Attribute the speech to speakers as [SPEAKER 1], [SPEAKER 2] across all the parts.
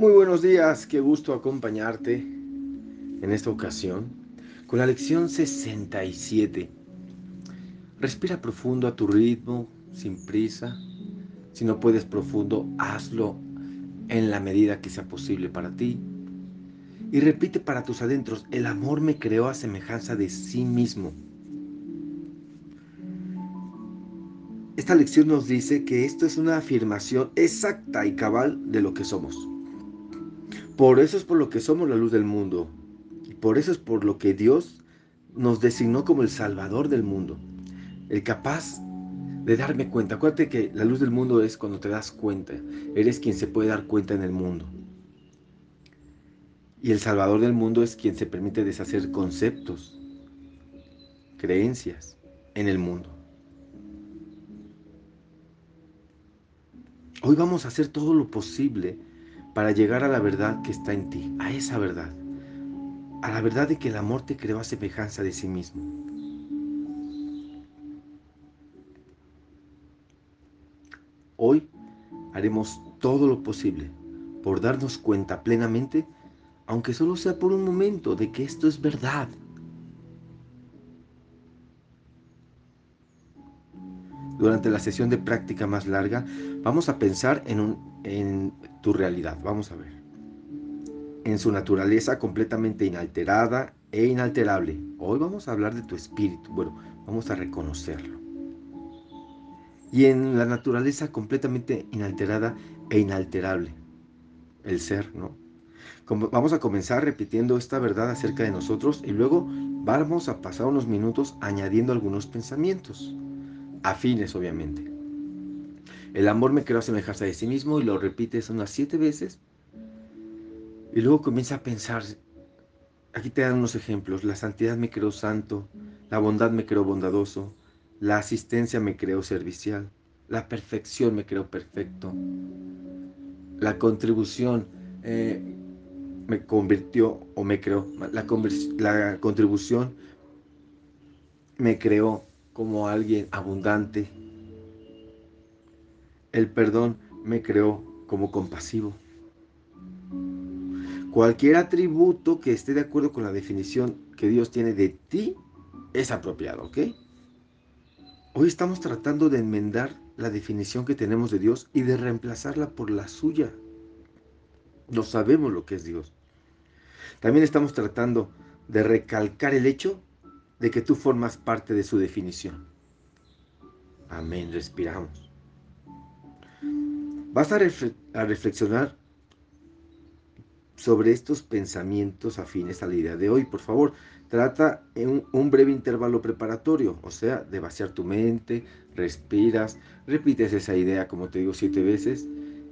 [SPEAKER 1] Muy buenos días, qué gusto acompañarte en esta ocasión con la lección 67. Respira profundo a tu ritmo, sin prisa. Si no puedes profundo, hazlo en la medida que sea posible para ti. Y repite para tus adentros, el amor me creó a semejanza de sí mismo. Esta lección nos dice que esto es una afirmación exacta y cabal de lo que somos. Por eso es por lo que somos la luz del mundo. Y por eso es por lo que Dios nos designó como el Salvador del mundo. El capaz de darme cuenta. Acuérdate que la luz del mundo es cuando te das cuenta. Eres quien se puede dar cuenta en el mundo. Y el Salvador del mundo es quien se permite deshacer conceptos, creencias en el mundo. Hoy vamos a hacer todo lo posible para llegar a la verdad que está en ti, a esa verdad, a la verdad de que el amor te creó a semejanza de sí mismo. Hoy haremos todo lo posible por darnos cuenta plenamente, aunque solo sea por un momento, de que esto es verdad. Durante la sesión de práctica más larga, vamos a pensar en, un, tu realidad. Vamos a ver. En su naturaleza completamente inalterada e inalterable. Hoy vamos a hablar de tu espíritu. Bueno, vamos a reconocerlo. Y en la naturaleza completamente inalterada e inalterable. El ser, ¿no? Vamos a comenzar repitiendo esta verdad acerca de nosotros y luego vamos a pasar unos minutos añadiendo algunos pensamientos. Afines, obviamente. El amor me creó a semejanza de sí mismo y lo repites unas siete veces. Y luego comienza a pensar, aquí te dan unos ejemplos, la santidad me creó santo, la bondad me creó bondadoso, la asistencia me creó servicial, la perfección me creó perfecto, la contribución eh, me convirtió o me creó, la, la contribución me creó como alguien abundante, el perdón me creó como compasivo. Cualquier atributo que esté de acuerdo con la definición que Dios tiene de ti es apropiado, ¿ok? Hoy estamos tratando de enmendar la definición que tenemos de Dios y de reemplazarla por la suya. No sabemos lo que es Dios. También estamos tratando de recalcar el hecho de que tú formas parte de su definición. Amén, respiramos. Vas a, reflexionar sobre estos pensamientos afines a la idea de hoy. Por favor, trata en un, breve intervalo preparatorio, o sea, de vaciar tu mente, respiras, repites esa idea, como te digo, siete veces.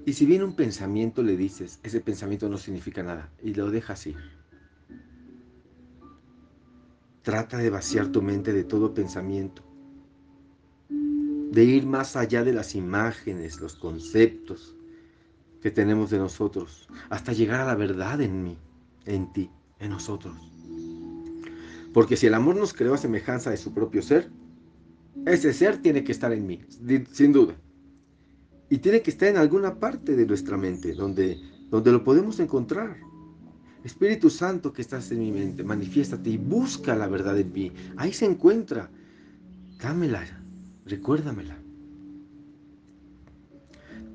[SPEAKER 1] Y si viene un pensamiento, le dices, ese pensamiento no significa nada, y lo dejas ir. Trata de vaciar tu mente de todo pensamiento de ir más allá de las imágenes, los conceptos que tenemos de nosotros, hasta llegar a la verdad en mí, en ti, en nosotros. Porque si el amor nos creó a semejanza de su propio ser, ese ser tiene que estar en mí, sin duda. Y tiene que estar en alguna parte de nuestra mente, donde, donde lo podemos encontrar. Espíritu Santo que estás en mi mente, manifiéstate y busca la verdad en mí. Ahí se encuentra. Dámela, Recuérdamela.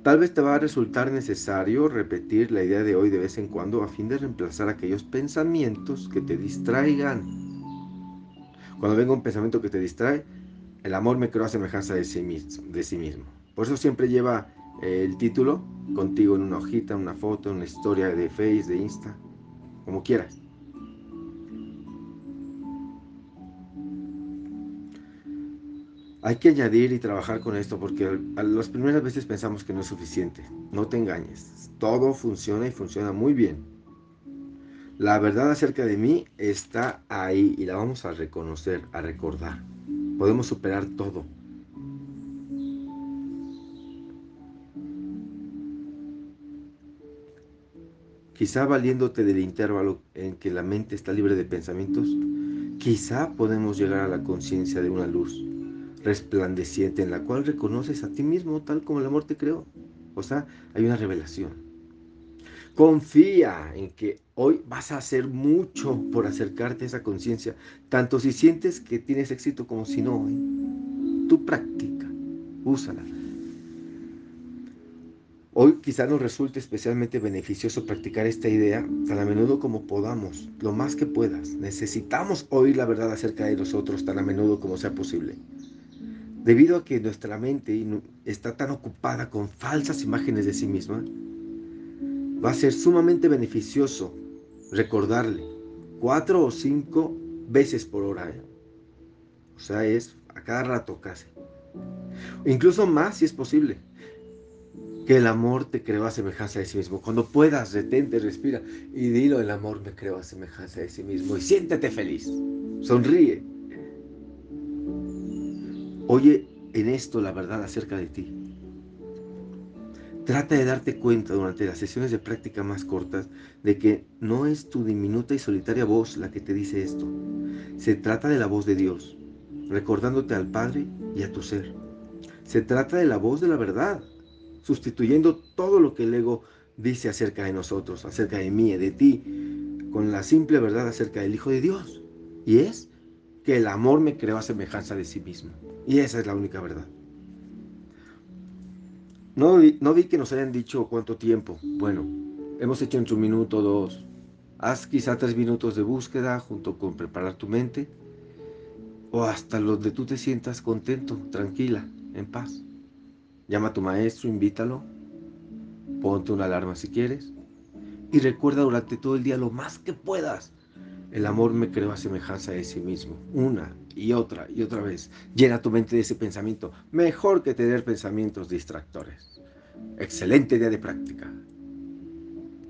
[SPEAKER 1] Tal vez te va a resultar necesario repetir la idea de hoy de vez en cuando a fin de reemplazar aquellos pensamientos que te distraigan. Cuando venga un pensamiento que te distrae, el amor me creó a semejanza de sí, mismo, de sí mismo. Por eso siempre lleva eh, el título contigo en una hojita, una foto, una historia de Face, de Insta, como quieras. Hay que añadir y trabajar con esto porque las primeras veces pensamos que no es suficiente. No te engañes. Todo funciona y funciona muy bien. La verdad acerca de mí está ahí y la vamos a reconocer, a recordar. Podemos superar todo. Quizá valiéndote del intervalo en que la mente está libre de pensamientos, quizá podemos llegar a la conciencia de una luz resplandeciente en la cual reconoces a ti mismo tal como el amor te creó. O sea, hay una revelación. Confía en que hoy vas a hacer mucho por acercarte a esa conciencia, tanto si sientes que tienes éxito como si no. ¿eh? Tú practica, úsala. Hoy quizá nos resulte especialmente beneficioso practicar esta idea tan a menudo como podamos, lo más que puedas. Necesitamos oír la verdad acerca de nosotros tan a menudo como sea posible. Debido a que nuestra mente está tan ocupada con falsas imágenes de sí misma, va a ser sumamente beneficioso recordarle cuatro o cinco veces por hora. ¿eh? O sea, es a cada rato casi. Incluso más si es posible. Que el amor te creó a semejanza de sí mismo. Cuando puedas, retente, respira y dilo, el amor me creó a semejanza de sí mismo. Y siéntete feliz. Sonríe. Oye en esto la verdad acerca de ti. Trata de darte cuenta durante las sesiones de práctica más cortas de que no es tu diminuta y solitaria voz la que te dice esto. Se trata de la voz de Dios, recordándote al Padre y a tu ser. Se trata de la voz de la verdad, sustituyendo todo lo que el ego dice acerca de nosotros, acerca de mí, de ti, con la simple verdad acerca del Hijo de Dios. Y es que el amor me creó a semejanza de sí mismo. Y esa es la única verdad. No, vi que nos hayan dicho cuánto tiempo. Bueno, hemos hecho en su minuto dos. Haz quizá tres minutos de búsqueda junto con preparar tu mente. O hasta donde tú te sientas contento, tranquila, en paz. Llama a tu maestro, invítalo. Ponte una alarma si quieres. Y recuerda durante todo el día lo más que puedas. El amor me creó a semejanza de sí mismo. Una y otra y otra vez. Llena tu mente de ese pensamiento. Mejor que tener pensamientos distractores. Excelente día de práctica.